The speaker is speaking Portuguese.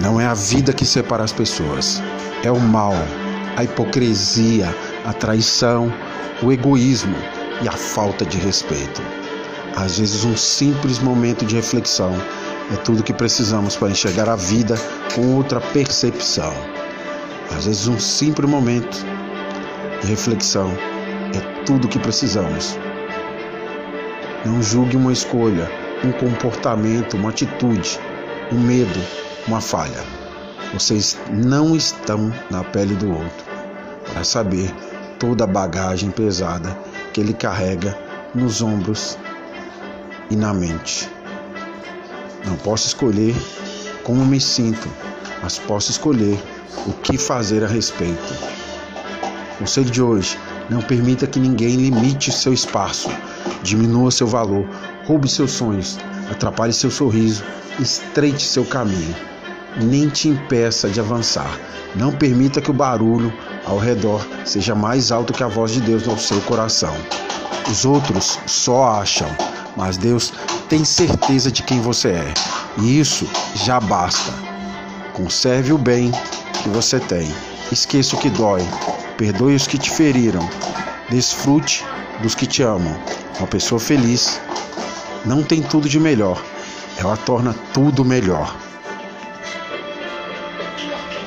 Não é a vida que separa as pessoas, é o mal, a hipocrisia, a traição, o egoísmo e a falta de respeito. Às vezes, um simples momento de reflexão é tudo que precisamos para enxergar a vida com outra percepção. Às vezes, um simples momento de reflexão é tudo que precisamos. Não julgue uma escolha, um comportamento, uma atitude, um medo, uma falha. Vocês não estão na pele do outro para saber toda a bagagem pesada que ele carrega nos ombros e na mente. Não posso escolher como me sinto, mas posso escolher o que fazer a respeito. Conselho de hoje: não permita que ninguém limite seu espaço, diminua seu valor, roube seus sonhos, atrapalhe seu sorriso, estreite seu caminho, nem te impeça de avançar. Não permita que o barulho ao redor seja mais alto que a voz de Deus no seu coração. Os outros só acham, mas Deus tem certeza de quem você é, e isso já basta. Conserve o bem que você tem. Esqueça o que dói. Perdoe os que te feriram. Desfrute dos que te amam. Uma pessoa feliz não tem tudo de melhor, ela torna tudo melhor.